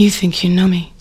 You think you know me.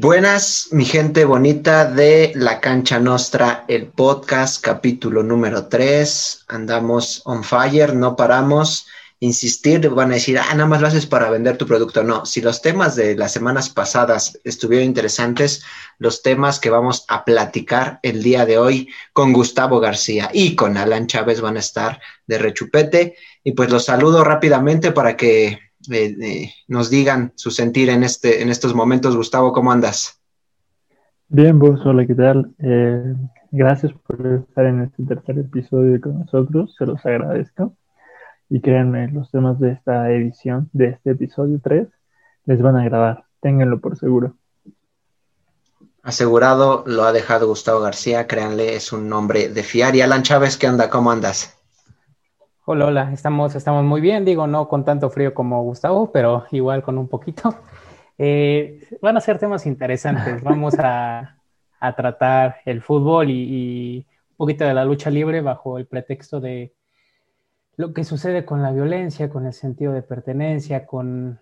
Buenas, mi gente bonita de La Cancha Nostra, el podcast, capítulo número 3. Andamos on fire, no paramos. Insistir, van a decir, ah, nada más lo haces para vender tu producto. No, si los temas de las semanas pasadas estuvieron interesantes, los temas que vamos a platicar el día de hoy con Gustavo García y con Alan Chávez van a estar de rechupete. Y pues los saludo rápidamente para que eh, eh, nos digan su sentir en, este, en estos momentos. Gustavo, ¿cómo andas? Bien, vos, hola, ¿qué tal? Eh, gracias por estar en este tercer episodio con nosotros, se los agradezco. Y créanme, los temas de esta edición, de este episodio 3, les van a agradar, ténganlo por seguro. Asegurado lo ha dejado Gustavo García, créanle, es un nombre de fiar. Y Alan Chávez, ¿qué onda? ¿Cómo andas? Hola, hola, estamos, estamos muy bien, digo, no con tanto frío como Gustavo, pero igual con un poquito. Eh, van a ser temas interesantes, vamos a, tratar el fútbol y, un poquito de la lucha libre bajo el pretexto de lo que sucede con la violencia, con el sentido de pertenencia, con,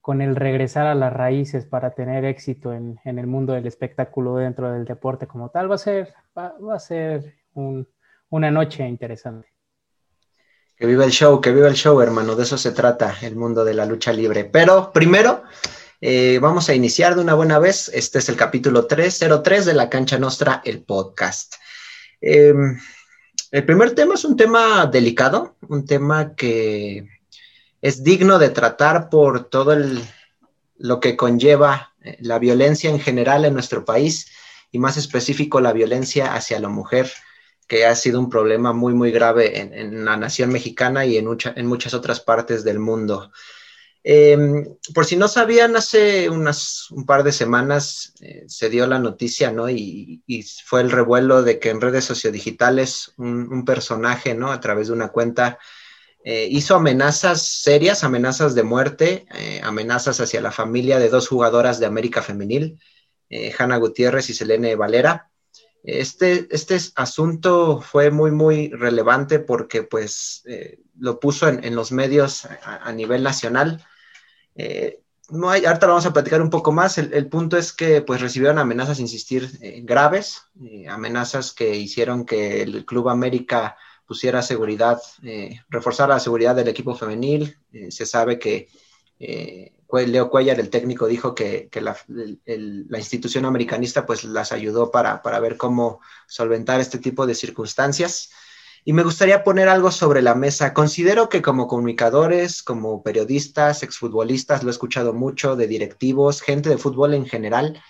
con el regresar a las raíces para tener éxito en, el mundo del espectáculo dentro del deporte como tal. Va a ser, va, a ser una noche interesante. Que viva el show, que viva el show, hermano. De eso se trata el mundo de la lucha libre. Pero primero, eh, vamos a iniciar de una buena vez. Este es el capítulo 303 de La Cancha Nostra, el podcast. Em, el primer tema es un tema delicado, un tema que es digno de tratar por todo lo que conlleva eh, la violencia en general en nuestro país y más específico la violencia hacia la mujer que ha sido un problema muy, muy grave en, la nación mexicana y en, en, muchas otras partes del mundo. Em, por si no sabían, hace unas, un par de semanas eh, se dio la noticia, ¿no? Y, fue el revuelo de que en redes sociodigitales un, personaje, ¿no? A través de una cuenta eh, hizo amenazas serias, amenazas de muerte, eh, amenazas hacia la familia de dos jugadoras de América Femenil, Hanna Gutiérrez y Selene Valera. Este, este asunto fue muy, muy relevante porque pues lo puso en, los medios a, nivel nacional. Eh, no hay, ahorita lo vamos a platicar un poco más. El, punto es que pues recibieron amenazas, insistir, eh, graves, amenazas que hicieron que el Club América pusiera seguridad, reforzara la seguridad del equipo femenil. se sabe que Leo Cuellar, el técnico, dijo que, la, institución americanista pues las ayudó para, ver cómo solventar este tipo de circunstancias. Y me gustaría poner algo sobre la mesa. Considero que como comunicadores, como periodistas, exfutbolistas, lo he escuchado mucho, de directivos, gente de fútbol en general,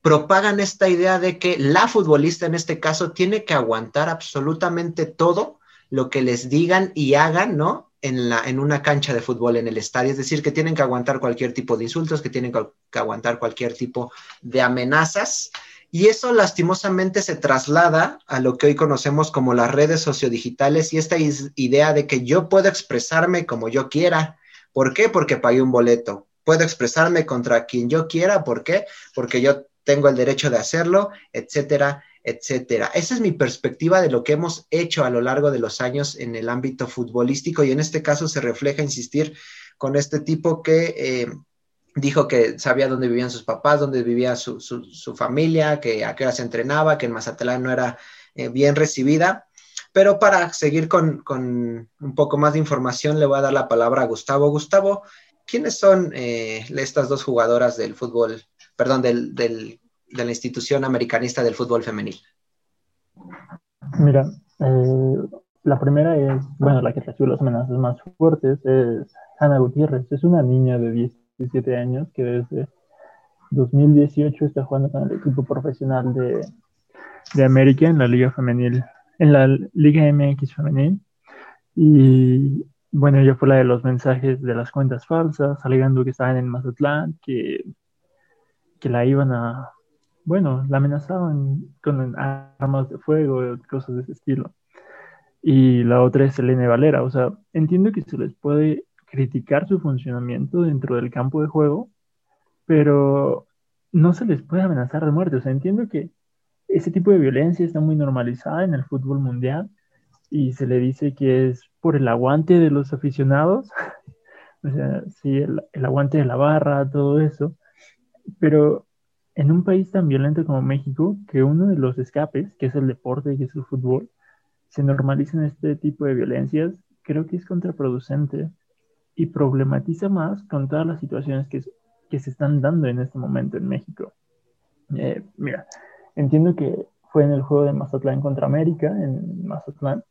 propagan esta idea de que la futbolista en este caso tiene que aguantar absolutamente todo lo que les digan y hagan, ¿no? en, la, en una cancha de fútbol en el estadio, es decir, que tienen que aguantar cualquier tipo de insultos, que tienen que, aguantar cualquier tipo de amenazas. Y eso lastimosamente se traslada a lo que hoy conocemos como las redes sociodigitales y esta idea de que yo puedo expresarme como yo quiera. ¿Por qué? Porque pagué un boleto. Puedo expresarme contra quien yo quiera. ¿Por qué? Porque yo tengo el derecho de hacerlo, etcétera, etcétera. Esa es mi perspectiva de lo que hemos hecho a lo largo de los años en el ámbito futbolístico y en este caso se refleja, insistir, con este tipo que eh, dijo que sabía dónde vivían sus papás, dónde vivía su, familia, que a qué hora se entrenaba, que en Mazatlán no era eh, bien recibida. Pero para seguir con, un poco más de información, le voy a dar la palabra a Gustavo. Gustavo, ¿quiénes son eh, estas dos jugadoras del fútbol, perdón, del, del de la institución americanista del fútbol femenil? Mira, eh, la primera es, bueno, la que recibe las amenazas más fuertes es Hannah Gutiérrez. Es una niña de 17 años que desde 2018 está jugando con el equipo profesional de, de América en la Liga Femenil, en la Liga MX Femenil. Y bueno, ella fue la de los mensajes de las cuentas falsas, alegando que estaban en Mazatlán, que, que la iban a bueno, la amenazaban con armas de fuego, cosas de ese estilo. Y la otra es Elena Valera, o sea, entiendo que se les puede criticar su funcionamiento dentro del campo de juego, pero no se les puede amenazar de muerte. O sea, entiendo que ese tipo de violencia está muy normalizada en el fútbol mundial, y se le dice que es por el aguante de los aficionados, o sea, sí, el, aguante de la barra, todo eso, pero en un país tan violento como México, que uno de los escapes, que es el deporte, que es el fútbol, se normalicen este tipo de violencias, creo que es contraproducente y problematiza más con todas las situaciones que, que se están dando en este momento en México. Eh, mira, entiendo que fue en el juego de Mazatlán contra América, en Mazatlán,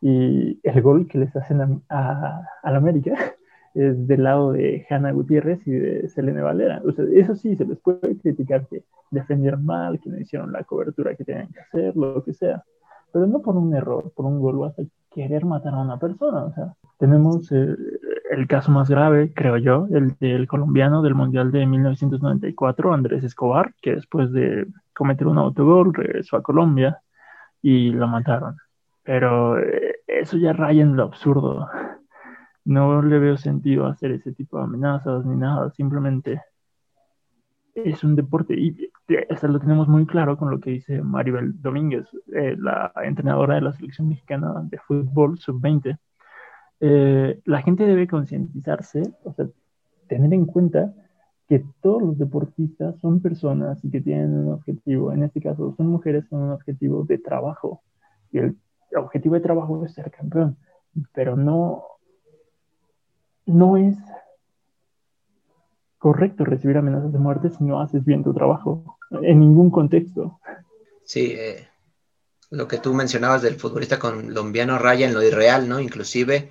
y el gol que les hacen a, a, la América es del lado de Hanna Gutiérrez y de Selene Valera. O sea, eso sí, se les puede criticar que defendieron mal, que no hicieron la cobertura que tenían que hacer, lo que sea, pero no por un error, por un gol, vas a querer matar a una persona. O sea, tenemos eh, el caso más grave, creo yo, el del colombiano del Mundial de 1994, Andrés Escobar, que después de cometer un autogol regresó a Colombia y lo mataron. Pero eh, eso ya raya en lo absurdo. No le veo sentido hacer ese tipo de amenazas ni nada, simplemente es un deporte y eso lo tenemos muy claro con lo que dice Maribel Domínguez, eh, la entrenadora de la selección mexicana de fútbol sub-20 eh, la gente debe concientizarse, o sea, tener en cuenta que todos los deportistas son personas y que tienen un objetivo, en este caso son mujeres con un objetivo de trabajo, y el objetivo de trabajo es ser campeón, pero no, no es correcto recibir amenazas de muerte si no haces bien tu trabajo, en ningún contexto. Sí, eh, lo que tú mencionabas del futbolista colombiano raya en lo irreal, ¿no? Inclusive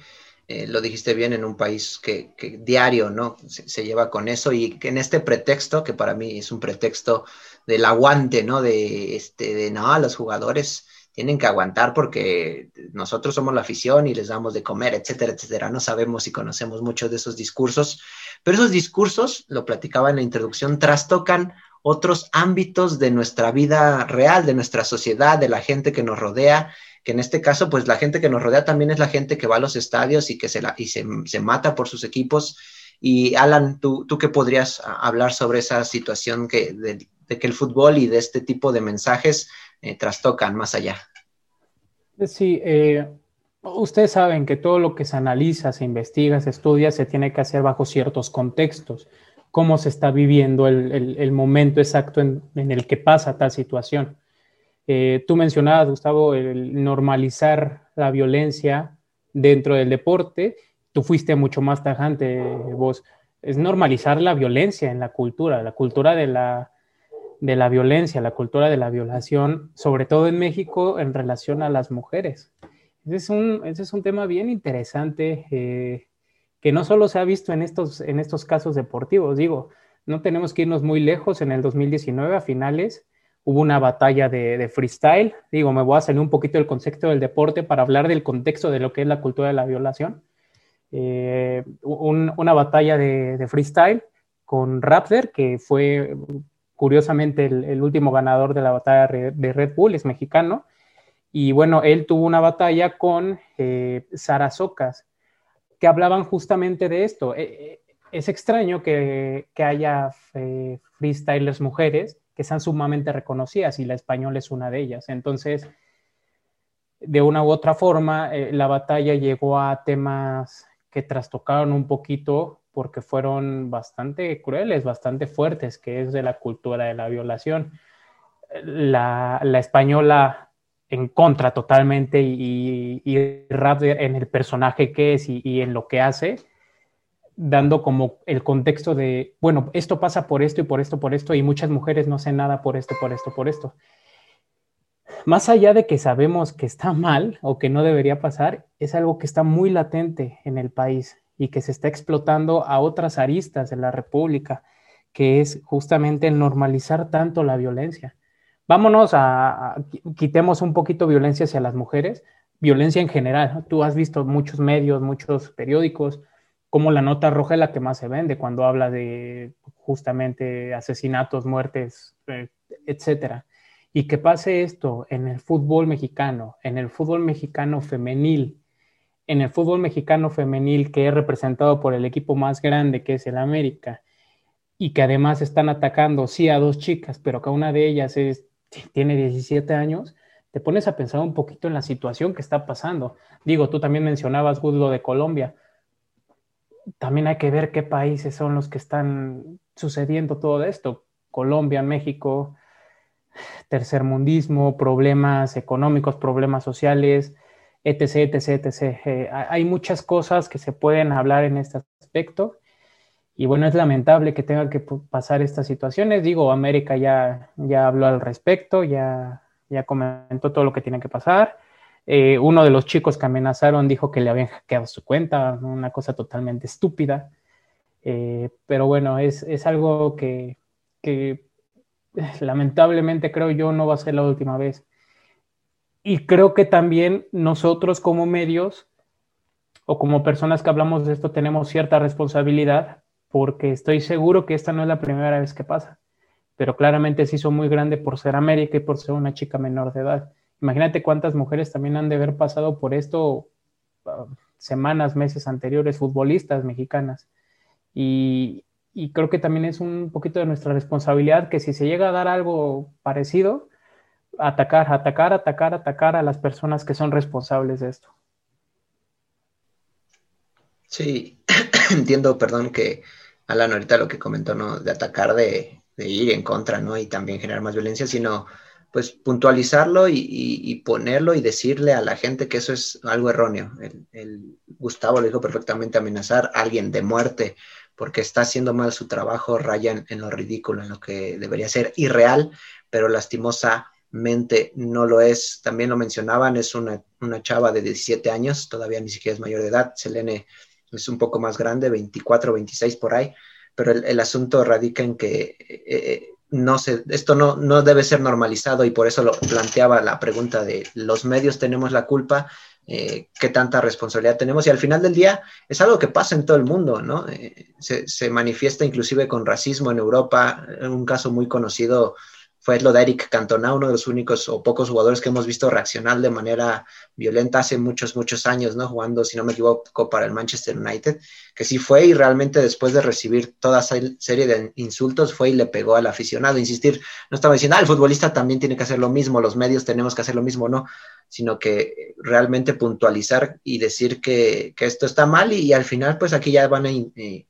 eh, lo dijiste bien, en un país que, diario, ¿no? Se, lleva con eso y que en este pretexto, que para mí es un pretexto del aguante, ¿no? De, este, de no, los jugadores tienen que aguantar porque nosotros somos la afición y les damos de comer, etcétera, etcétera. No sabemos si conocemos muchos de esos discursos, pero esos discursos, lo platicaba en la introducción, trastocan otros ámbitos de nuestra vida real, de nuestra sociedad, de la gente que nos rodea que en este caso, pues la gente que nos rodea también es la gente que va a los estadios y que se, la, y se, mata por sus equipos. Y Alan, ¿tú, tú qué podrías hablar sobre esa situación que, de, que el fútbol y de este tipo de mensajes eh, trastocan más allá? Sí, eh, ustedes saben que todo lo que se analiza, se investiga, se estudia, se tiene que hacer bajo ciertos contextos, cómo se está viviendo el, momento exacto en, el que pasa tal situación. Eh, tú mencionabas, Gustavo, el normalizar la violencia dentro del deporte. Tú fuiste mucho más tajante, vos. Es normalizar la violencia en la cultura, la cultura de la, de la violencia, la cultura de la violación, sobre todo en México en relación a las mujeres. Ese es un, ese es un tema bien interesante eh, que no solo se ha visto en estos, en estos casos deportivos, digo, no tenemos que irnos muy lejos en el 2019 a finales hubo una batalla de, freestyle. Digo, me voy a salir un poquito del concepto del deporte para hablar del contexto de lo que es la cultura de la violación. Eh, una batalla de, freestyle con Raptor, que fue curiosamente el, último ganador de la batalla de Red Bull, es mexicano. Y bueno, él tuvo una batalla con eh, Sara Socas, que hablaban justamente de esto. Eh, es extraño que, que haya freestylers mujeres que sean sumamente reconocidas y la española es una de ellas. Entonces, de una u otra forma, eh, la batalla llegó a temas que trastocaron un poquito porque fueron bastante crueles, bastante fuertes, que es de la cultura de la violación. La, española en contra totalmente y, y, en el personaje que es y en lo que hace, dando como el contexto de, bueno, esto pasa por esto y por esto, por esto, y muchas mujeres no hacen nada por esto, por esto, por esto. Más allá de que sabemos que está mal o que no debería pasar, es algo que está muy latente en el país y que se está explotando a otras aristas de la República, que es justamente el normalizar tanto la violencia. Vámonos a, quitemos un poquito violencia hacia las mujeres, violencia en general. Tú has visto muchos medios, muchos periódicos, como la nota roja es la que más se vende cuando habla de justamente asesinatos, muertes, eh, etcétera. Y que pase esto en el fútbol mexicano, en el fútbol mexicano femenil, en el fútbol mexicano femenil que es representado por el equipo más grande que es el América, y que además están atacando, sí, a dos chicas, pero que una de ellas es, tiene 17 años, te pones a pensar un poquito en la situación que está pasando. Digo, tú también mencionabas, Good, lo de Colombia. También hay que ver qué países son los que están sucediendo todo esto. Colombia, México, tercermundismo, problemas económicos, problemas sociales, etc., etc., etc. Eh, hay muchas cosas que se pueden hablar en este aspecto. Y bueno, es lamentable que tenga que pasar estas situaciones. Digo, América ya, ya habló al respecto, ya, ya comentó todo lo que tiene que pasar. Eh, uno de los chicos que amenazaron dijo que le habían hackeado su cuenta, una cosa totalmente estúpida. Eh, pero bueno, es, algo que, que lamentablemente creo yo no va a ser la última vez. Y creo que también nosotros como medios o como personas que hablamos de esto tenemos cierta responsabilidad porque estoy seguro que esta no es la primera vez que pasa, pero claramente se hizo muy grande por ser América y por ser una chica menor de edad. Imagínate cuántas mujeres también han de haber pasado por esto uh, semanas, meses anteriores, futbolistas mexicanas. Y, creo que también es un poquito de nuestra responsabilidad que si se llega a dar algo parecido, atacar, atacar, atacar, atacar a las personas que son responsables de esto. Sí, entiendo, perdón, que Alan ahorita lo que comentó, ¿no? De atacar, de, ir en contra, ¿no? Y también generar más violencia, sino pues puntualizarlo y, ponerlo y decirle a la gente que eso es algo erróneo. El, Gustavo lo dijo perfectamente, amenazar a alguien de muerte porque está haciendo mal su trabajo, raya en, lo ridículo, en lo que debería ser irreal, pero lastimosamente no lo es. También lo mencionaban, es una, una chava de 17 años, todavía ni siquiera es mayor de edad. Selene es un poco más grande, 24, 26 por ahí, pero el, asunto radica en que eh, eh, no se, esto no, no debe ser normalizado y por eso lo planteaba la pregunta de los medios tenemos la culpa, eh, qué tanta responsabilidad tenemos y al final del día es algo que pasa en todo el mundo, ¿no? se, se, manifiesta inclusive con racismo en Europa, un caso muy conocido fue lo de Eric Cantona, uno de los únicos o pocos jugadores que hemos visto reaccionar de manera violenta hace muchos, muchos años, ¿no? Jugando, si no me equivoco, para el Manchester United, que sí fue y realmente después de recibir toda esa serie de insultos fue y le pegó al aficionado. Insistir, no estaba diciendo, ah, el futbolista también tiene que hacer lo mismo, los medios tenemos que hacer lo mismo, no, sino que realmente puntualizar y decir que, que esto está mal y, al final, pues aquí ya van a... Eh,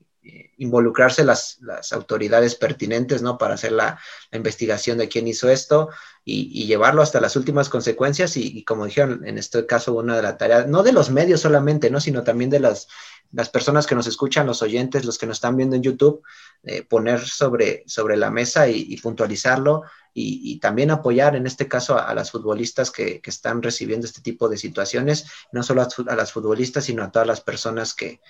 involucrarse las, autoridades pertinentes, ¿no? Para hacer la, investigación de quién hizo esto y, llevarlo hasta las últimas consecuencias y, como dijeron, en este caso, una de las tareas, no de los medios solamente, ¿no? Sino también de las, las personas que nos escuchan, los oyentes, los que nos están viendo en YouTube, eh, poner sobre, sobre la mesa y, puntualizarlo y, también apoyar en este caso a, las futbolistas que, están recibiendo este tipo de situaciones, no solo a las futbolistas, sino a todas las personas que,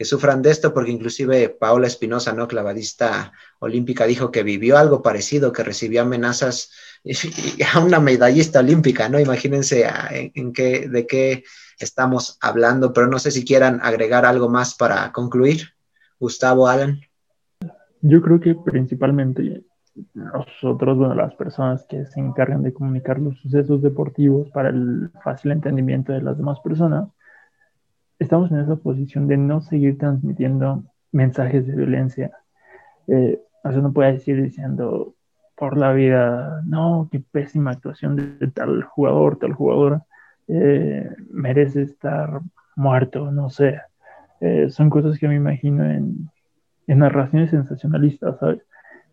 que sufran de esto, porque inclusive Paola Espinosa, ¿no? Clavadista olímpica, dijo que vivió algo parecido, que recibió amenazas a una medallista olímpica, ¿no? Imagínense en, qué, de qué estamos hablando, pero no sé si quieran agregar algo más para concluir. Gustavo, Alan. Yo creo que principalmente nosotros, bueno, las personas que se encargan de comunicar los sucesos deportivos para el fácil entendimiento de las demás personas, estamos en esa posición de no seguir transmitiendo mensajes de violencia. Eh, o sea, no puedes ir diciendo por la vida, no, qué pésima actuación de, tal jugador, tal jugadora, eh, merece estar muerto, no sé. Eh, son cosas que me imagino en, en narraciones sensacionalistas, ¿sabes?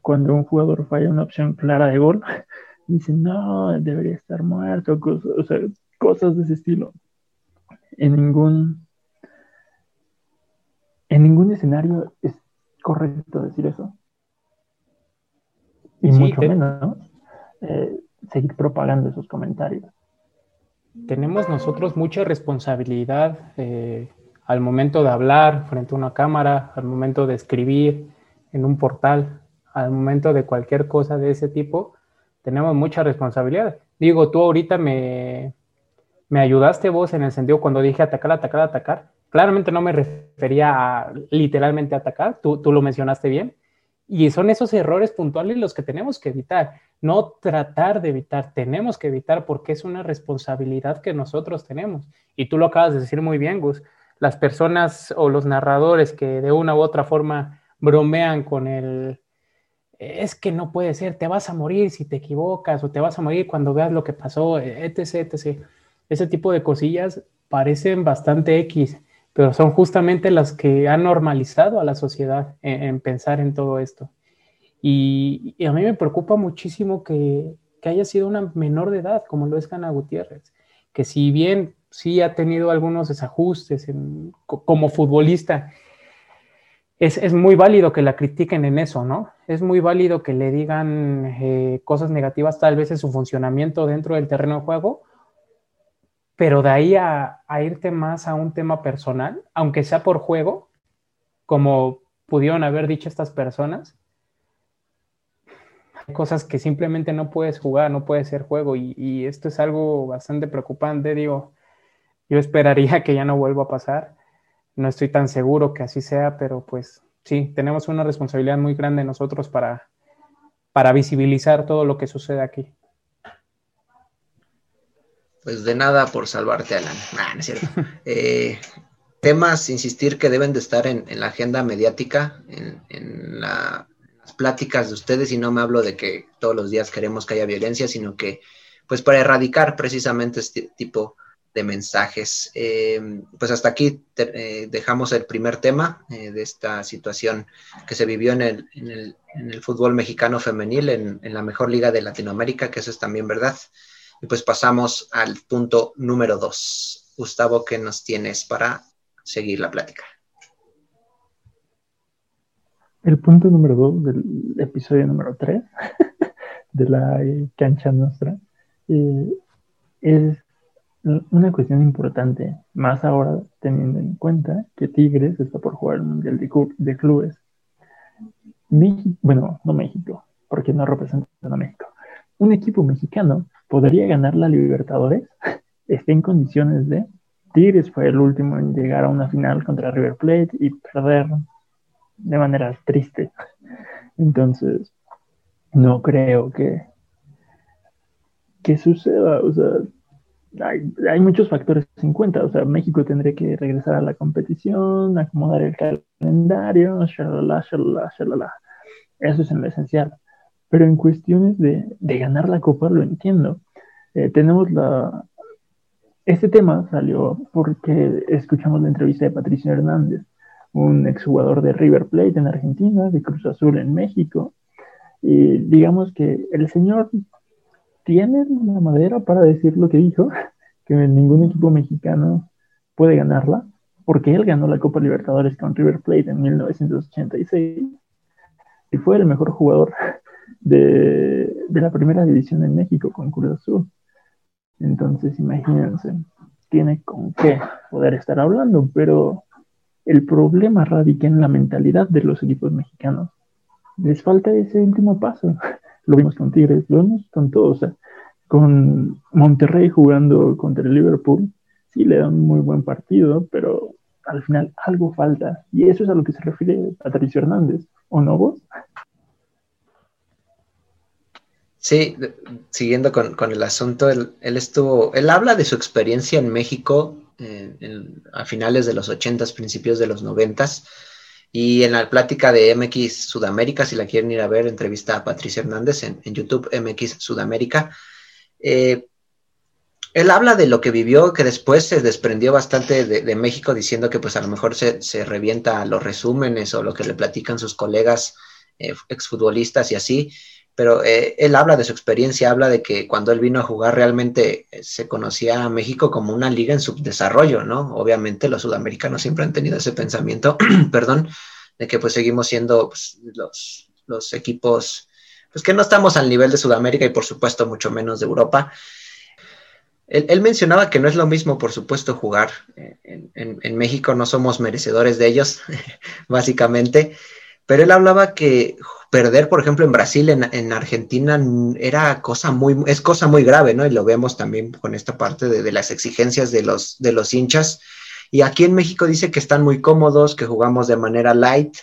Cuando un jugador falla una opción clara de gol, dicen, no, debería estar muerto, cosas, o sea, cosas de ese estilo. En ningún en ningún escenario es correcto decir eso. Y mucho menos eh, seguir propagando esos comentarios. Tenemos nosotros mucha responsabilidad eh, al momento de hablar frente a una cámara, al momento de escribir en un portal, al momento de cualquier cosa de ese tipo, tenemos mucha responsabilidad. Digo, tú ahorita me, me ayudaste vos en el sentido cuando dije atacar, atacar, atacar Claramente no me refería a literalmente atacar, tú, tú lo mencionaste bien, y son esos errores puntuales los que tenemos que evitar, no tratar de evitar, tenemos que evitar porque es una responsabilidad que nosotros tenemos. Y tú lo acabas de decir muy bien, Gus, las personas o los narradores que de una u otra forma bromean con el, es que no puede ser, te vas a morir si te equivocas o te vas a morir cuando veas lo que pasó, etc., etc. Ese tipo de cosillas parecen bastante X, pero son justamente las que han normalizado a la sociedad en, pensar en todo esto. Y, a mí me preocupa muchísimo que, que, haya sido una menor de edad, como lo es Cana Gutiérrez, que si bien sí ha tenido algunos desajustes como futbolista, es, muy válido que la critiquen en eso, ¿no? Es muy válido que le digan eh, cosas negativas tal vez en su funcionamiento dentro del terreno de juego, pero de ahí a, irte más a un tema personal, aunque sea por juego, como pudieron haber dicho estas personas, hay cosas que simplemente no puedes jugar, no puede ser juego, y, y esto es algo bastante preocupante, digo, yo esperaría que ya no vuelva a pasar no estoy tan seguro que así sea, pero pues sí, tenemos una responsabilidad muy grande nosotros para, para visibilizar todo lo que sucede aquí. Pues de nada por salvarte, Alan. no es cierto. Eh, temas, insistir, que deben de estar en, la agenda mediática, en, las pláticas de ustedes, y no me hablo de que todos los días queremos que haya violencia, sino que, pues para erradicar precisamente este tipo de mensajes. Eh, pues hasta aquí eh, dejamos el primer tema eh, de esta situación que se vivió en el, en el, en el fútbol mexicano femenil, en, en, la mejor liga de Latinoamérica, que eso es también verdad. Y pues pasamos al punto número dos. Gustavo, ¿qué nos tienes para seguir la plática? El punto número dos del episodio número tres de la cancha nuestra es una cuestión importante, más ahora teniendo en cuenta que Tigres está por jugar el Mundial de, Clubes. México, bueno, no México, porque no representan a México. Un equipo mexicano podría ganar la Libertadores, está en condiciones de. Tigres fue el último en llegar a una final contra River Plate y perder de manera triste. Entonces, no creo que, que suceda. O sea, hay, muchos factores en cuenta. O sea, México tendría que regresar a la competición, acomodar el calendario, shalala, shalala, shalala. Eso es en lo esencial. Pero en cuestiones de, ganar la copa, lo entiendo. Eh, tenemos la. Este tema salió porque escuchamos la entrevista de Patricio Hernández, un exjugador de River Plate en Argentina, de Cruz Azul en México. Y digamos que el señor tiene la madera para decir lo que dijo, que ningún equipo mexicano puede ganarla, porque él ganó la Copa Libertadores con River Plate en 1986 y fue el mejor jugador de, la primera división en México con Cruz Azul. Entonces, imagínense, tiene con qué poder estar hablando, pero el problema radica en la mentalidad de los equipos mexicanos. Les falta ese último paso lo vimos con Tigres, lo vimos con todos, o sea, con Monterrey jugando contra el Liverpool, sí le dan muy buen partido, pero al final algo falta, y eso es a lo que se refiere Patricio Hernández, ¿o no vos? Sí, siguiendo con, el asunto, él, estuvo, él habla de su experiencia en México a finales de los 80 principios de los 90 y en la plática de MX Sudamérica, si la quieren ir a ver, entrevista a Patricia Hernández en, YouTube MX Sudamérica. Eh, él habla de lo que vivió, que después se desprendió bastante de, México, diciendo que pues a lo mejor se, revienta los resúmenes o lo que le platican sus colegas eh, exfutbolistas y así, pero eh, él habla de su experiencia, habla de que cuando él vino a jugar realmente eh, se conocía a México como una liga en subdesarrollo, ¿no? Obviamente los sudamericanos siempre han tenido ese pensamiento, perdón, de que pues seguimos siendo pues, los, los, equipos, pues que no estamos al nivel de Sudamérica y por supuesto mucho menos de Europa. Él, mencionaba que no es lo mismo, por supuesto, jugar eh, en, en, en México, no somos merecedores de ellos, básicamente, pero él hablaba que perder, por ejemplo, en Brasil, en, Argentina, era cosa muy, es cosa muy grave, ¿no? Y lo vemos también con esta parte de, las exigencias de los, de los hinchas. Y aquí en México dice que están muy cómodos, que jugamos de manera light.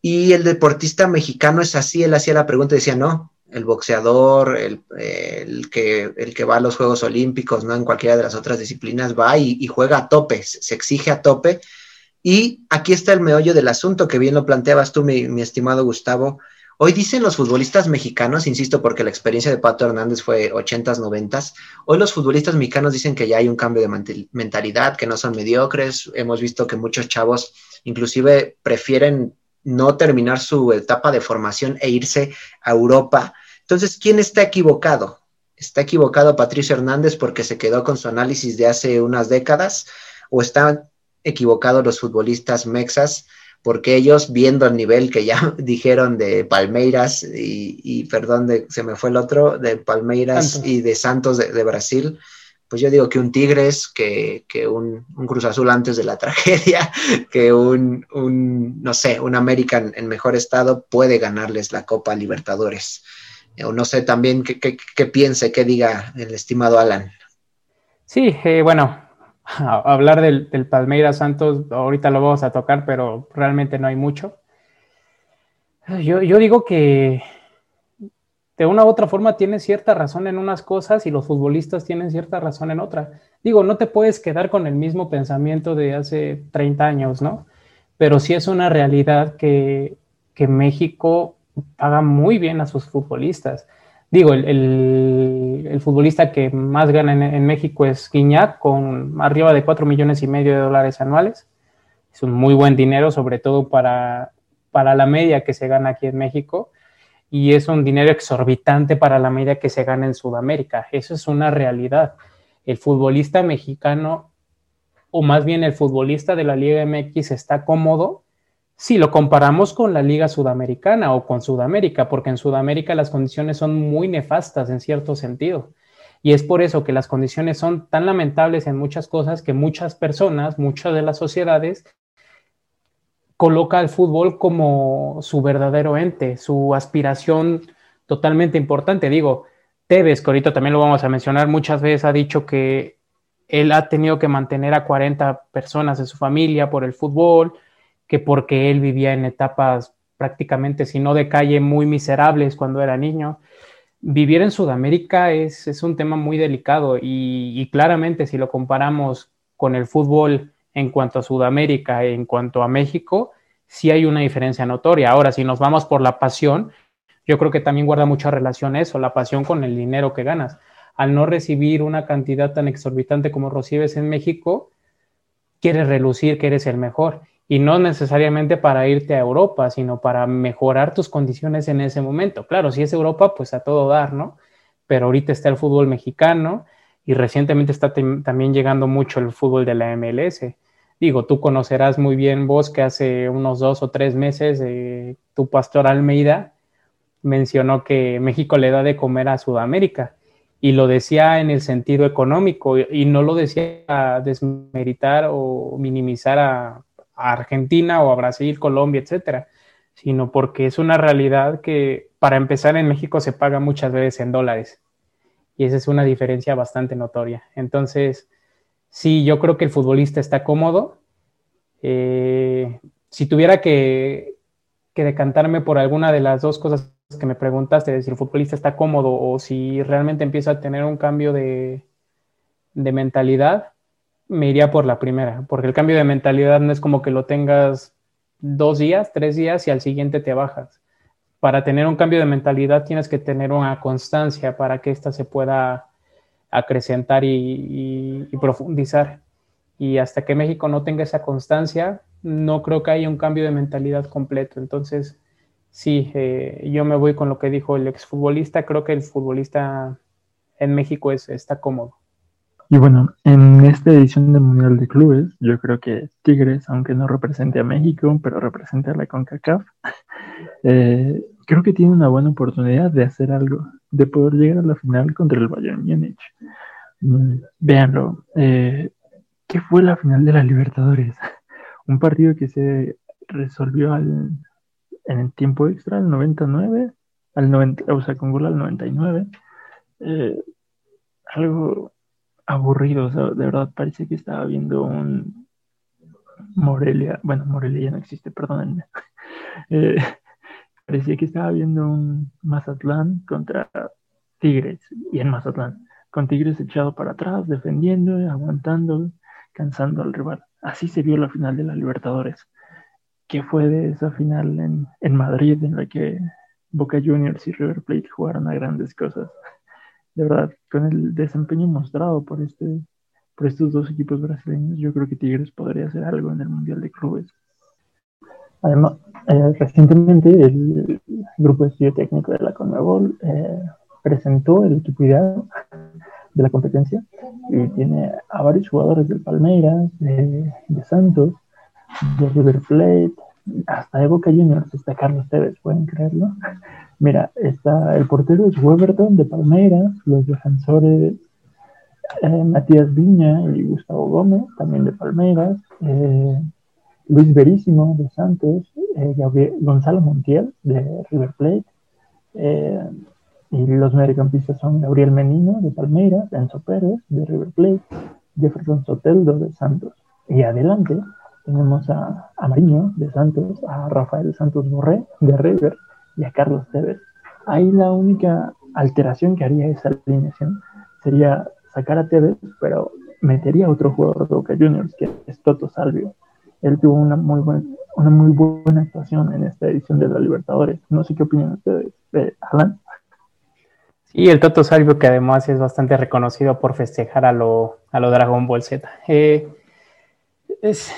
Y el deportista mexicano es así, él hacía la pregunta y decía, no, el boxeador, el, que, el que va a los Juegos Olímpicos, ¿no? En cualquiera de las otras disciplinas va y, y juega a tope, se exige a tope y aquí está el meollo del asunto, que bien lo planteabas tú, mi, estimado Gustavo. Hoy dicen los futbolistas mexicanos, insisto, porque la experiencia de Pato Hernández fue 80s, 90s, hoy los futbolistas mexicanos dicen que ya hay un cambio de mentalidad, que no son mediocres. Hemos visto que muchos chavos inclusive prefieren no terminar su etapa de formación e irse a Europa. Entonces, ¿quién está equivocado? ¿Está equivocado Patricio Hernández porque se quedó con su análisis de hace unas décadas? ¿O están equivocados los futbolistas mexas porque ellos, viendo el nivel que ya dijeron de Palmeiras y, perdón, de, se me fue el otro, de Palmeiras y de Santos de, Brasil, pues yo digo que un Tigres, que, un, Cruz Azul antes de la tragedia, que un, no sé, un América en, mejor estado puede ganarles la Copa Libertadores. O no sé también qué, piense, qué diga el estimado Alan. Sí, eh, bueno, hablar del, Palmeiras Santos, ahorita lo vamos a tocar, pero realmente no hay mucho. Yo, digo que de una u otra forma tienes cierta razón en unas cosas y los futbolistas tienen cierta razón en otra. Digo, no te puedes quedar con el mismo pensamiento de hace 30 años, ¿no? Pero sí es una realidad que, que México paga muy bien a sus futbolistas digo, el, futbolista que más gana en, México es Guiñac, con arriba de 4 millones y medio de dólares anuales. Es un muy buen dinero, sobre todo para, para la media que se gana aquí en México. Y es un dinero exorbitante para la media que se gana en Sudamérica. Eso es una realidad. El futbolista mexicano, o más bien el futbolista de la Liga MX, está cómodo si lo comparamos con la Liga Sudamericana o con Sudamérica, porque en Sudamérica las condiciones son muy nefastas en cierto sentido. Y es por eso que las condiciones son tan lamentables en muchas cosas que muchas personas, muchas de las sociedades, coloca al fútbol como su verdadero ente, su aspiración totalmente importante. Digo, Tevez, que ahorita también lo vamos a mencionar, muchas veces ha dicho que él ha tenido que mantener a 40 personas de su familia por el fútbol, que porque él vivía en etapas prácticamente, si no de calle, muy miserables cuando era niño. Vivir en Sudamérica es, es un tema muy delicado y, claramente si lo comparamos con el fútbol en cuanto a Sudamérica, en cuanto a México, sí hay una diferencia notoria. Ahora, si nos vamos por la pasión, yo creo que también guarda mucha relación eso, la pasión con el dinero que ganas. Al no recibir una cantidad tan exorbitante como recibes en México, quieres relucir que eres el mejor y no necesariamente para irte a Europa, sino para mejorar tus condiciones en ese momento. Claro, si es Europa, pues a todo dar, ¿no? Pero ahorita está el fútbol mexicano y recientemente está también llegando mucho el fútbol de la MLS. Digo, tú conocerás muy bien vos que hace unos dos o tres meses eh, tu pastor Almeida mencionó que México le da de comer a Sudamérica y lo decía en el sentido económico y no lo decía a desmeritar o minimizar a Argentina o a Brasil, Colombia, etcétera, sino porque es una realidad que para empezar en México se paga muchas veces en dólares y esa es una diferencia bastante notoria. Entonces, sí, yo creo que el futbolista está cómodo. Eh, si tuviera que, decantarme por alguna de las dos cosas que me preguntaste, de si el futbolista está cómodo o si realmente empieza a tener un cambio de mentalidad, me iría por la primera, porque el cambio de mentalidad no es como que lo tengas dos días, tres días y al siguiente te bajas. Para tener un cambio de mentalidad tienes que tener una constancia para que ésta se pueda acrecentar y, profundizar. Y hasta que México no tenga esa constancia, no creo que haya un cambio de mentalidad completo. Entonces, sí, eh, yo me voy con lo que dijo el exfutbolista. Creo que el futbolista en México es, está cómodo. Y bueno, en esta edición del Mundial de Clubes, yo creo que Tigres, aunque no represente a México, pero representa a la CONCACAF, eh, creo que tiene una buena oportunidad de hacer algo, de poder llegar a la final contra el Bayern Múnich. Mm, véanlo, eh, ¿qué fue la final de la Libertadores? Un partido que se resolvió al, en el tiempo extra, al 99, al 90, o sea, con gol al 99. Eh, algo aburrido, o sea, de verdad parece que estaba viendo un Morelia, bueno, Morelia ya no existe, perdónenme. Eh, parecía que estaba viendo un Mazatlán contra Tigres, y en Mazatlán, con Tigres echado para atrás, defendiendo, aguantando, cansando al rival. Así se vio la final de la Libertadores. ¿Qué fue de esa final en, en Madrid en la que Boca Juniors y River Plate jugaron a grandes cosas. De verdad, con el desempeño mostrado por, este, por estos dos equipos brasileños, yo creo que Tigres podría hacer algo en el Mundial de Clubes. Además, eh, recientemente el grupo de estudio técnico de la CONMEBOL eh, presentó el equipo ideal de la competencia y tiene a varios jugadores del Palmeiras, de, de Santos, de River Plate, hasta de Boca Juniors está Carlos Tevez, pueden creerlo. Mira, está el portero es Weberton de Palmeiras, los defensores eh, Matías Viña y Gustavo Gómez, también de Palmeiras, eh, Luis Verísimo de Santos, eh, Gonzalo Montiel de River Plate, y los mediocampistas son Gabriel Menino de Palmeiras, Enzo Pérez de River Plate, Jefferson Soteldo de Santos. Y adelante tenemos a, a Mariño de Santos, a Rafael Santos Borré de River y a Carlos Tevez. Ahí la única alteración que haría esa alineación sería sacar a Tevez, pero metería a otro jugador de Boca Juniors, que es Toto Salvio. Él tuvo una muy, una muy buena actuación en esta edición de la Libertadores. No sé qué opinan ustedes, de Alan. Sí, el Toto Salvio, que además es bastante reconocido por festejar a lo, a lo Dragon Ball Z. Eh, es, eh,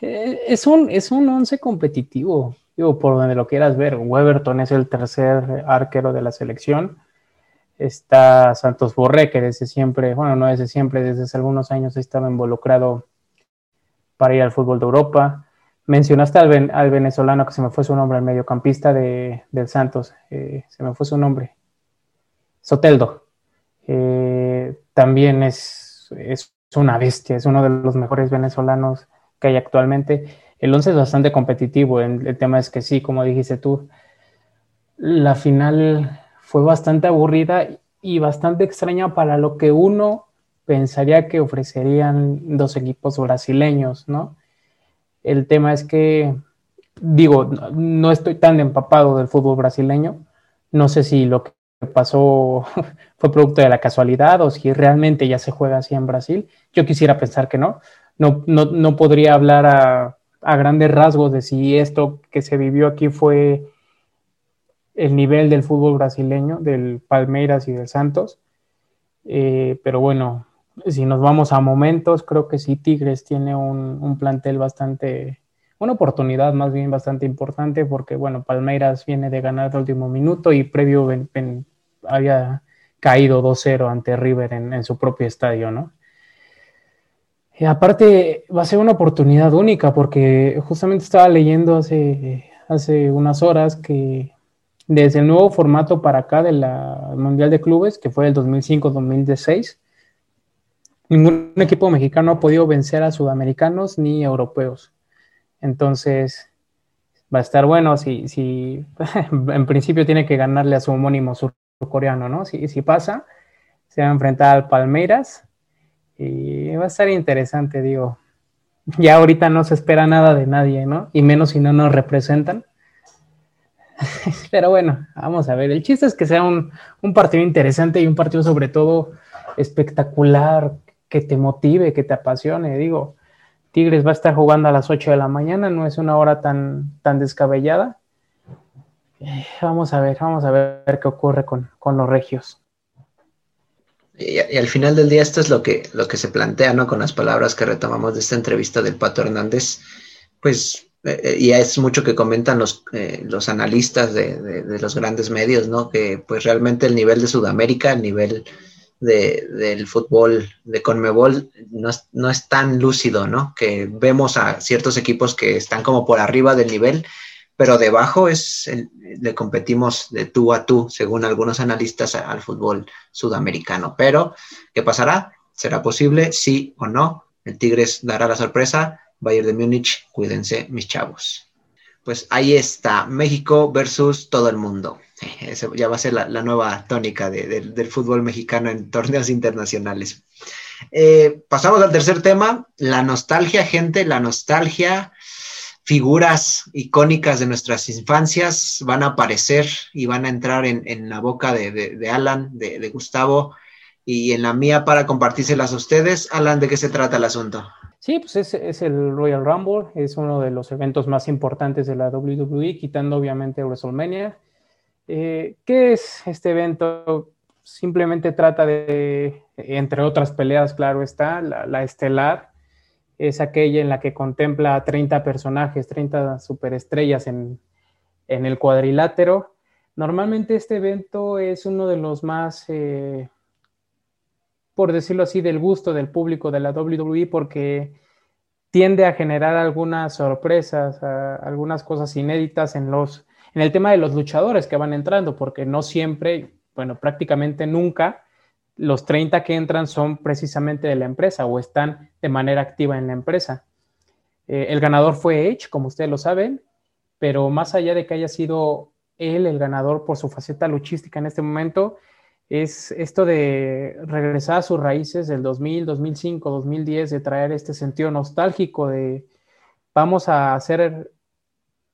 es un, es un once competitivo, digo, por donde lo quieras ver. Weberton es el tercer arquero de la selección. Está Santos Borré, que desde siempre, bueno, no desde siempre, desde hace algunos años estaba involucrado para ir al fútbol de Europa. Mencionaste al, al venezolano que se me fue su nombre, el mediocampista de, del Santos, eh, se me fue su nombre. Soteldo. Eh, también es, es una bestia, es uno de los mejores venezolanos que hay actualmente. El 11 es bastante competitivo. El, tema es que sí, como dijiste tú, la final fue bastante aburrida y bastante extraña para lo que uno pensaría que ofrecerían dos equipos brasileños, ¿no? El tema es que, digo, no estoy tan empapado del fútbol brasileño, no sé si lo que pasó fue producto de la casualidad o si realmente ya se juega así en Brasil. Yo quisiera pensar que no, no, no, podría hablar a, grandes rasgos de si esto que se vivió aquí fue el nivel del fútbol brasileño, del Palmeiras y del Santos. Eh, pero bueno, si nos vamos a momentos, creo que sí Tigres tiene un, plantel bastante, una oportunidad más bien bastante importante, porque bueno, Palmeiras viene de ganar el último minuto y previo había caído 2-0 ante River en, en, su propio estadio, ¿no? Aparte, va a ser una oportunidad única porque justamente estaba leyendo hace, hace unas horas que desde el nuevo formato para acá de la Mundial de Clubes, que fue el 2005-2016, ningún equipo mexicano ha podido vencer a sudamericanos ni europeos. Entonces, va a estar bueno si, si en principio tiene que ganarle a su homónimo surcoreano, ¿no? Si, si pasa, se va a enfrentar al Palmeiras y va a estar interesante, digo. Ya ahorita no se espera nada de nadie, ¿no? Y menos si no nos representan. Pero bueno, vamos a ver. El chiste es que sea un, partido interesante y un partido sobre todo espectacular, que te motive, que te apasione. Digo, Tigres va a estar jugando a las 8 de la mañana, no es una hora tan, tan descabellada. Eh, vamos a ver, vamos a ver qué ocurre con, con los regios. Y, al final del día esto es lo que, lo que se plantea, ¿no? Con las palabras que retomamos de esta entrevista del Pato Hernández, pues, eh, eh, y es mucho que comentan los, eh, los analistas de, de, los grandes medios, ¿no? Que pues realmente el nivel de Sudamérica, el nivel de, del fútbol de Conmebol no es, no es tan lúcido, ¿no? Que vemos a ciertos equipos que están como por arriba del nivel pero debajo es le competimos de tú a tú, según algunos analistas, al fútbol sudamericano. Pero, ¿qué pasará? ¿Será posible? Sí o no. El Tigres dará la sorpresa. Bayern de Múnich, cuídense, mis chavos. Pues ahí está, México versus todo el mundo. Eso ya va a ser la, nueva tónica del fútbol mexicano en torneos internacionales. Eh, pasamos al tercer tema, la nostalgia, gente, la nostalgia figuras icónicas de nuestras infancias van a aparecer y van a entrar en, la boca de, Alan, de, Gustavo y en la mía para compartírselas a ustedes. Alan, ¿de qué se trata el asunto? Sí, pues es, es, el Royal Rumble, es uno de los eventos más importantes de la WWE, quitando obviamente WrestleMania. Eh, ¿Qué es este evento? Simplemente trata de, entre otras peleas, claro está, la, estelar es aquella en la que contempla 30 personajes, 30 superestrellas en, en el cuadrilátero. Normalmente este evento es uno de los más, eh, por decirlo así, del gusto del público de la WWE porque tiende a generar algunas sorpresas, algunas cosas inéditas en los en el tema de los luchadores que van entrando, porque no siempre, bueno, prácticamente nunca los 30 que entran son precisamente de la empresa o están de manera activa en la empresa. Eh, el ganador fue Edge, como ustedes lo saben, pero más allá de que haya sido él el ganador por su faceta luchística en este momento, es esto de regresar a sus raíces del 2000, 2005, 2010, de traer este sentido nostálgico de vamos a hacer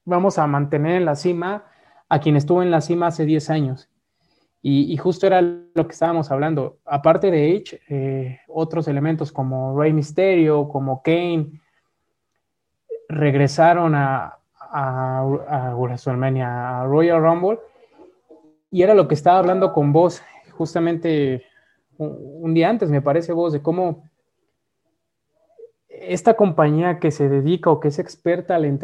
vamos a mantener en la cima a quien estuvo en la cima hace 10 años. Y, justo era lo que estábamos hablando. Aparte de Edge, eh, otros elementos como Rey Mysterio, como Kane, regresaron a, WrestleMania, a Royal Rumble. Y era lo que estaba hablando con vos, justamente un, día antes, me parece vos, de cómo esta compañía que se dedica o que es experta al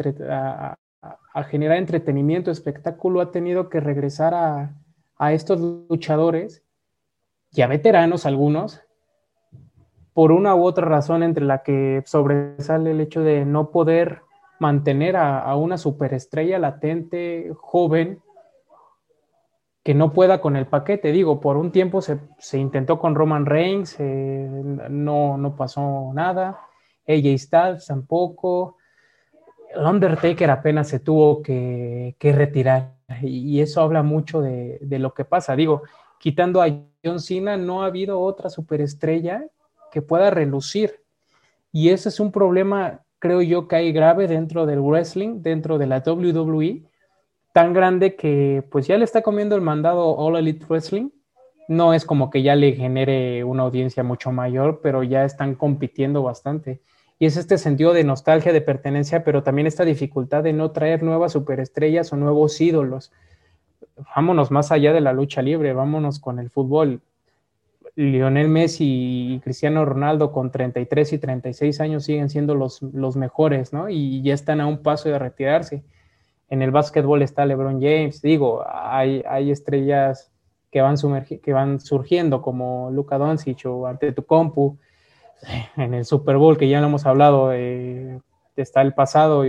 a generar entretenimiento, espectáculo, ha tenido que regresar a, estos luchadores, ya veteranos algunos, por una u otra razón entre la que sobresale el hecho de no poder mantener a, una superestrella latente, joven, que no pueda con el paquete. Digo, por un tiempo se, intentó con Roman Reigns, eh, no, no pasó nada. AJ Styles tampoco el Undertaker apenas se tuvo que, retirar y eso habla mucho de, lo que pasa. Digo, quitando a John Cena, no ha habido otra superestrella que pueda relucir. Y ese es un problema, creo yo, que hay grave dentro del wrestling, dentro de la WWE, tan grande que pues ya le está comiendo el mandado All Elite Wrestling. No es como que ya le genere una audiencia mucho mayor, pero ya están compitiendo bastante. Y es este sentido de nostalgia, de pertenencia, pero también esta dificultad de no traer nuevas superestrellas o nuevos ídolos. Vámonos más allá de la lucha libre, vámonos con el fútbol. Lionel Messi y Cristiano Ronaldo con 33 y 36 años siguen siendo los, los mejores, ¿no? Y ya están a un paso de retirarse. En el básquetbol está LeBron James, digo, hay, hay estrellas que van, que van surgiendo como Luka Doncic o Antetokounmpo, en el Super Bowl, que ya lo hemos hablado, eh, está el pasado,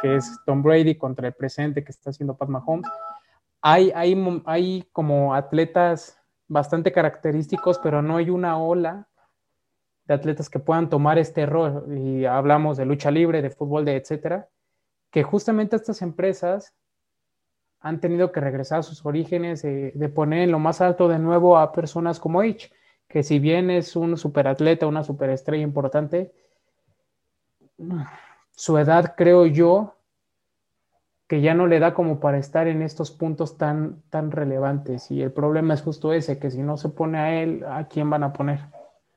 que es Tom Brady, contra el presente, que está haciendo Pat Mahomes. Hay, hay, hay como atletas bastante característicos, pero no hay una ola de atletas que puedan tomar este rol. Y hablamos de lucha libre, de fútbol, de etcétera, que justamente estas empresas han tenido que regresar a sus orígenes, de poner en lo más alto de nuevo a personas como H que si bien es un superatleta, una superestrella importante, su edad creo yo que ya no le da como para estar en estos puntos tan, tan relevantes. Y el problema es justo ese, que si no se pone a él, ¿a quién van a poner?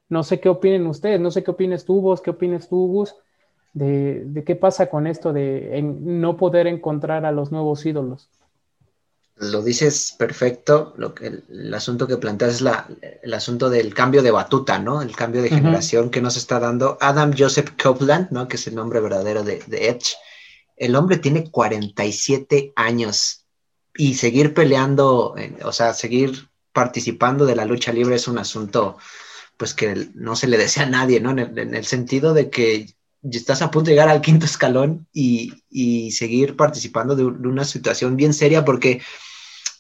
No sé qué opinen ustedes, no sé qué opines tú, vos, qué opines tú, Gus, de, de qué pasa con esto de no poder encontrar a los nuevos ídolos lo dices perfecto. Lo que, el, asunto que planteas es la, el asunto del cambio de batuta, ¿no? El cambio de generación que nos está dando Adam Joseph Copeland, ¿no? Que es el nombre verdadero de, Edge. El hombre tiene 47 años y seguir peleando, o sea, seguir participando de la lucha libre es un asunto, pues que no se le desea a nadie, ¿no? En el, sentido de que estás a punto de llegar al quinto escalón y, seguir participando de, una situación bien seria porque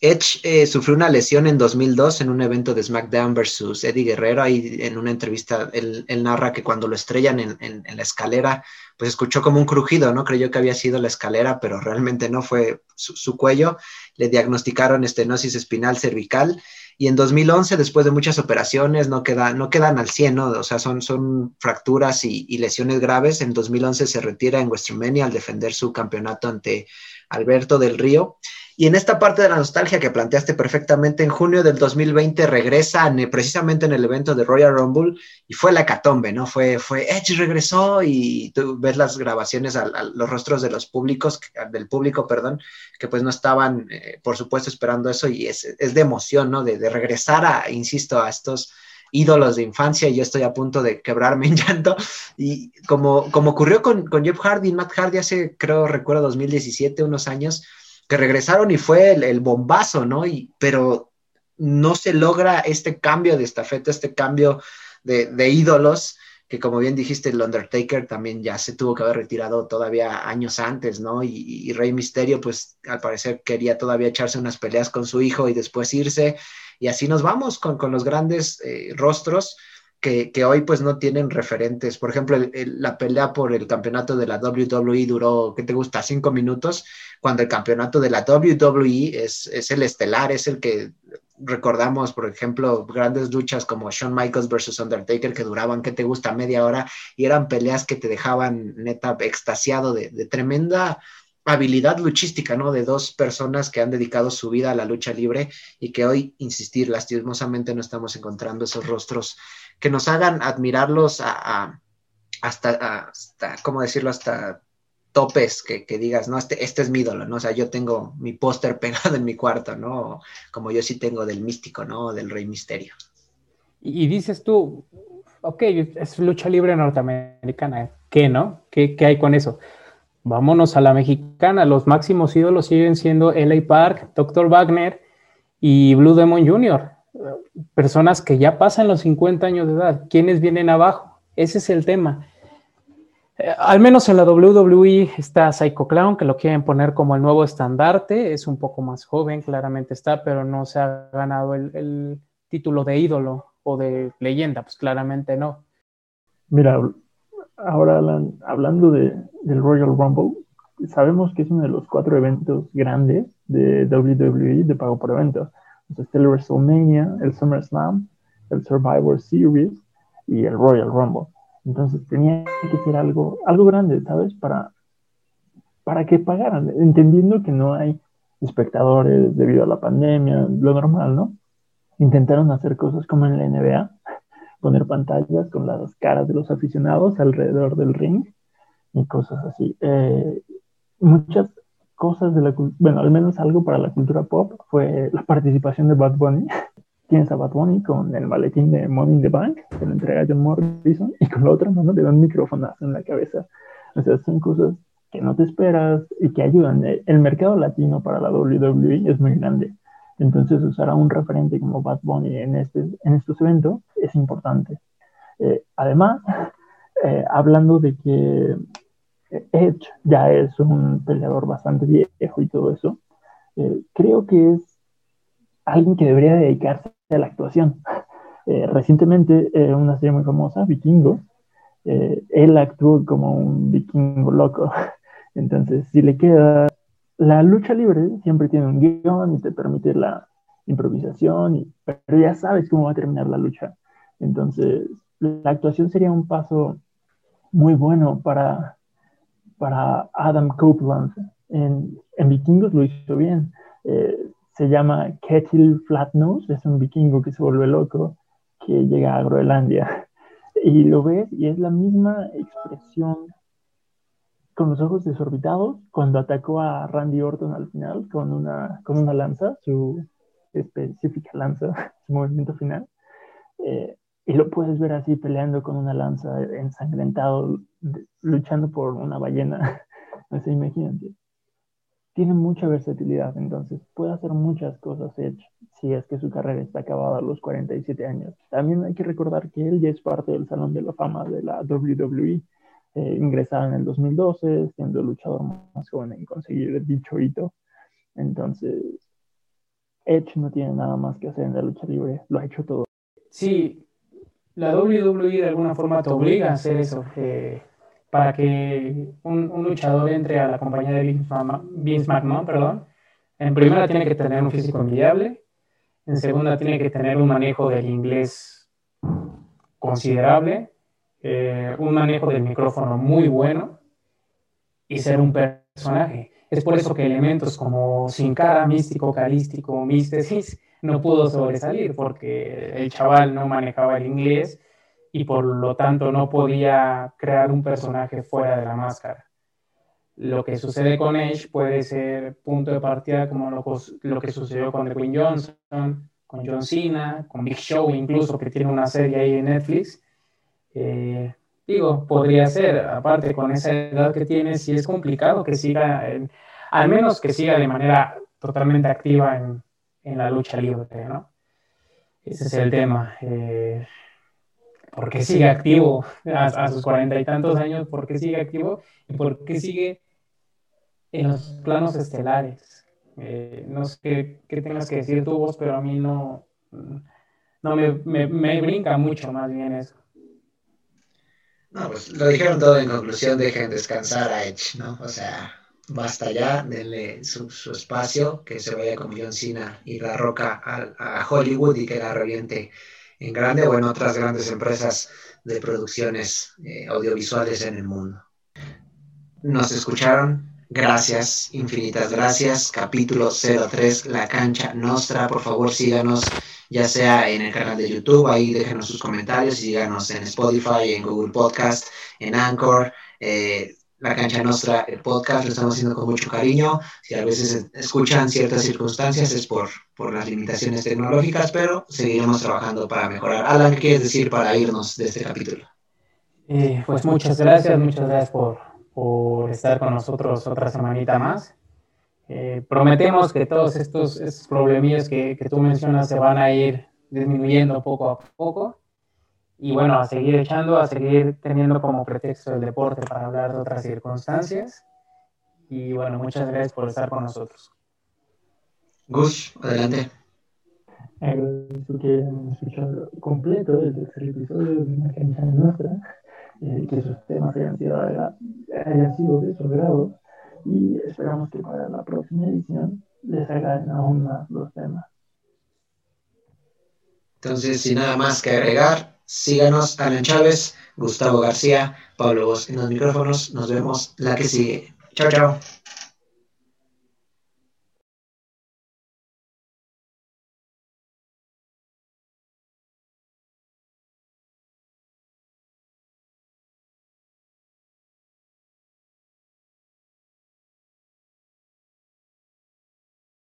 Edge eh, sufrió una lesión en 2002 en un evento de SmackDown versus Eddie Guerrero. Ahí en una entrevista él, narra que cuando lo estrellan en, la escalera, pues escuchó como un crujido, ¿no? Creyó que había sido la escalera, pero realmente no fue su, cuello. Le diagnosticaron estenosis espinal cervical y en 2011, después de muchas operaciones, no, queda, no quedan al 100, ¿no? O sea, son, son fracturas y, lesiones graves. En 2011 se retira en WrestleMania al defender su campeonato ante Alberto del Río Y en esta parte de la nostalgia que planteaste perfectamente, en junio del 2020 regresa precisamente en el evento de Royal Rumble y fue la hecatombe, ¿no? Fue, fue Edge regresó y tú ves las grabaciones a, los rostros de los públicos, del público, perdón, que pues no estaban, eh, por supuesto, esperando eso y es, es de emoción, ¿no? De, regresar a, insisto, a estos ídolos de infancia y yo estoy a punto de quebrarme en llanto. Y como, como ocurrió con, con Jeff Hardy Matt Hardy hace, creo, recuerdo, 2017, unos años, que regresaron y fue el, bombazo, ¿no? Y, pero no se logra este cambio de estafeta, este cambio de, ídolos, que como bien dijiste, el Undertaker también ya se tuvo que haber retirado todavía años antes, ¿no? Y, Rey Misterio, pues al parecer quería todavía echarse unas peleas con su hijo y después irse. Y así nos vamos con, los grandes eh, rostros que, hoy pues no tienen referentes. Por ejemplo, la pelea por el campeonato de la WWE duró, ¿qué te gusta? Cinco minutos, cuando el campeonato de la WWE es, es el estelar, es el que recordamos, por ejemplo, grandes luchas como Shawn Michaels versus Undertaker que duraban, ¿qué te gusta? Media hora y eran peleas que te dejaban neta extasiado de, de tremenda habilidad luchística, ¿no? De dos personas que han dedicado su vida a la lucha libre y que hoy, insistir, lastimosamente no estamos encontrando esos rostros que nos hagan admirarlos a, hasta, ¿cómo decirlo? Hasta topes que, digas, no, este, este es mi ídolo, ¿no? O sea, yo tengo mi póster pegado en mi cuarto, ¿no? Como yo sí tengo del místico, ¿no? Del rey misterio. Y, dices tú, ok, es lucha libre norteamericana, ¿qué, no? ¿Qué, ¿Qué hay con eso? Vámonos a la mexicana. Los máximos ídolos siguen siendo LA Park, Dr. Wagner y Blue Demon Jr. Personas que ya pasan los 50 años de edad. ¿Quiénes vienen abajo? Ese es el tema. Eh, al menos en la WWE está Psycho Clown, que lo quieren poner como el nuevo estandarte. Es un poco más joven, claramente está, pero no se ha ganado el, título de ídolo o de leyenda. Pues claramente no. Mira, ahora hablando de, del Royal Rumble, sabemos que es uno de los cuatro eventos grandes de WWE de pago por evento. Está el WrestleMania, el SummerSlam, el Survivor Series y el Royal Rumble. Entonces tenía que ser algo, algo grande, ¿sabes? Para, para que pagaran, entendiendo que no hay espectadores debido a la pandemia, lo normal, ¿no? Intentaron hacer cosas como en la NBA, poner pantallas con las caras de los aficionados alrededor del ring y cosas así. Eh, muchas cosas de la bueno, al menos algo para la cultura pop fue la participación de Bad Bunny. Tienes a Bad Bunny con el maletín de Money in the Bank, que lo entrega John Morrison, y con la otra mano le da un microfonazo en la cabeza. O sea, son cosas que no te esperas y que ayudan. El mercado latino para la WWE es muy grande. Entonces usar a un referente como Bad Bunny en, este, en estos eventos es importante. Eh, además, eh, hablando de que Edge ya es un peleador bastante viejo y todo eso, eh, creo que es alguien que debería dedicarse a la actuación. recientemente, una serie muy famosa, Vikingo, él actuó como un vikingo loco. Entonces, si le queda la lucha libre siempre tiene un guion y te permite la improvisación, y, pero ya sabes cómo va a terminar la lucha. Entonces, la actuación sería un paso muy bueno para, para Adam Copeland. En, en Vikingos lo hizo bien. Eh, se llama Ketil Flatnose, es un vikingo que se vuelve loco, que llega a Groenlandia. Y lo ves y es la misma expresión con los ojos desorbitados cuando atacó a Randy Orton al final con una, con una lanza, su específica lanza, su movimiento final. Eh, y lo puedes ver así peleando con una lanza ensangrentado, luchando por una ballena. no sé, imagínate. Tiene mucha versatilidad, entonces puede hacer muchas cosas Edge si es que su carrera está acabada a los 47 años. También hay que recordar que él ya es parte del Salón de la Fama de la WWE eh, ingresado en el 2012, siendo el luchador más joven en conseguir dicho hito. Entonces, Edge no tiene nada más que hacer en la lucha libre, lo ha hecho todo. Sí, la WWE de alguna forma te obliga a hacer eso, eh, para que un, un, luchador entre a la compañía de Vince McMahon, perdón, en primera tiene que tener un físico envidiable, en segunda tiene que tener un manejo del inglés considerable, eh, un manejo del micrófono muy bueno y ser un personaje. Es por eso que elementos como Sin Cara, Místico, Calístico, Místesis no pudo sobresalir, porque el chaval no manejaba el inglés y por lo tanto no podía crear un personaje fuera de la máscara. Lo que sucede con Edge puede ser punto de partida como lo, lo que sucedió con Dwayne Johnson, con John Cena, con Big Show incluso, que tiene una serie ahí en Netflix. Eh, digo, podría ser, aparte con esa edad que tiene, si es complicado que siga, al menos que siga de manera totalmente activa en, en la lucha libre, ¿no? Ese es el tema. Eh, ¿Por qué sigue activo a, sus cuarenta y tantos años? ¿Por qué sigue activo? ¿Y por qué sigue en los planos estelares? Eh, no sé qué, tengas que decir tu voz, pero a mí no, no me, me, brinca mucho más bien eso. No, pues lo dijeron todo en conclusión, dejen descansar a Edge, ¿no? O sea, basta ya, denle su, espacio, que se vaya con John Cena y La Roca a, a Hollywood y que la reviente en grande o en otras grandes empresas de producciones eh, audiovisuales en el mundo. Nos escucharon. Gracias, infinitas gracias. Capítulo 03, La Cancha Nostra. Por favor, síganos ya sea en el canal de YouTube, ahí déjenos sus comentarios, síganos en Spotify, en Google Podcast, en Anchor. Eh, la cancha nuestra, el podcast, lo estamos haciendo con mucho cariño. Si a veces escuchan ciertas circunstancias es por, por las limitaciones tecnológicas, pero seguiremos trabajando para mejorar. Alan, ¿qué quieres decir para irnos de este capítulo? Eh, pues muchas gracias, muchas gracias por, por, estar con nosotros otra semanita más. Eh, prometemos que todos estos, estos problemillas que, que tú mencionas se van a ir disminuyendo poco a poco y bueno, a seguir echando, a seguir teniendo como pretexto el deporte para hablar de otras circunstancias. Y bueno, muchas gracias por estar con nosotros. Gus, adelante. Agradezco que hayan escuchado completo el episodio de una cancha nuestra, eh, que sus temas hayan sido, hayan sido de su grado y esperamos que para la próxima edición les hagan aún más los temas. Entonces, sin nada más que agregar, Síganos, Alan Chávez, Gustavo García, Pablo Vos en los micrófonos. Nos vemos la que sigue. Chao, chao.